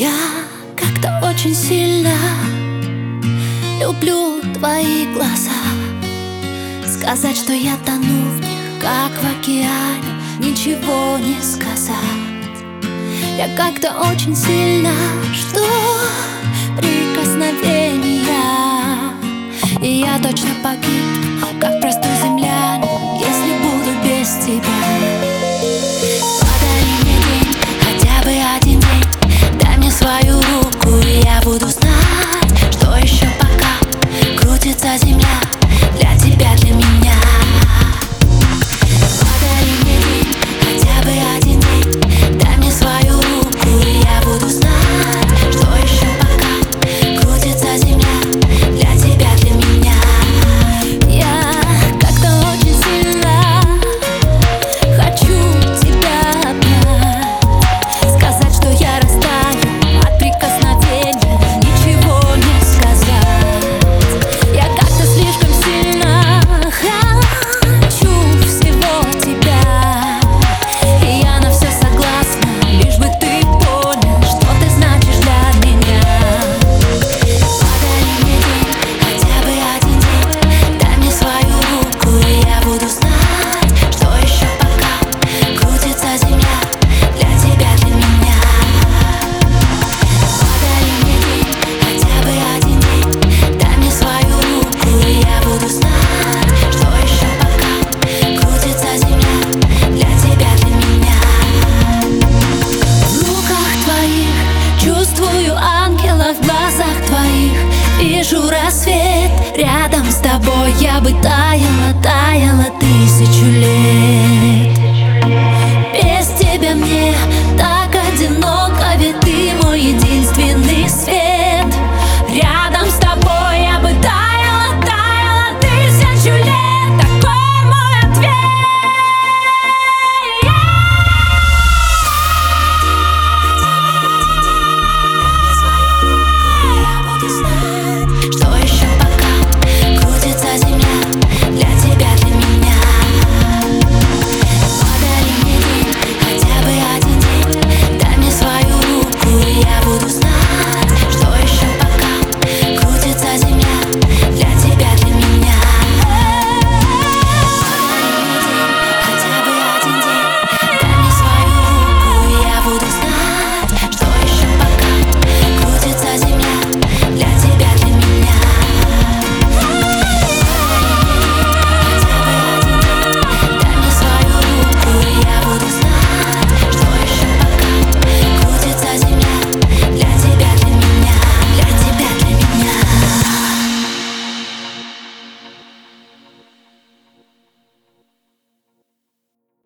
Я как-то очень сильно люблю твои глаза. Сказать, что я тону в них, как в океане Ничего не сказать. Я как-то очень сильно жду прикосновения. И я точно погиб. рассвет. Рядом с тобой я бы таяла, таяла тысячу лет.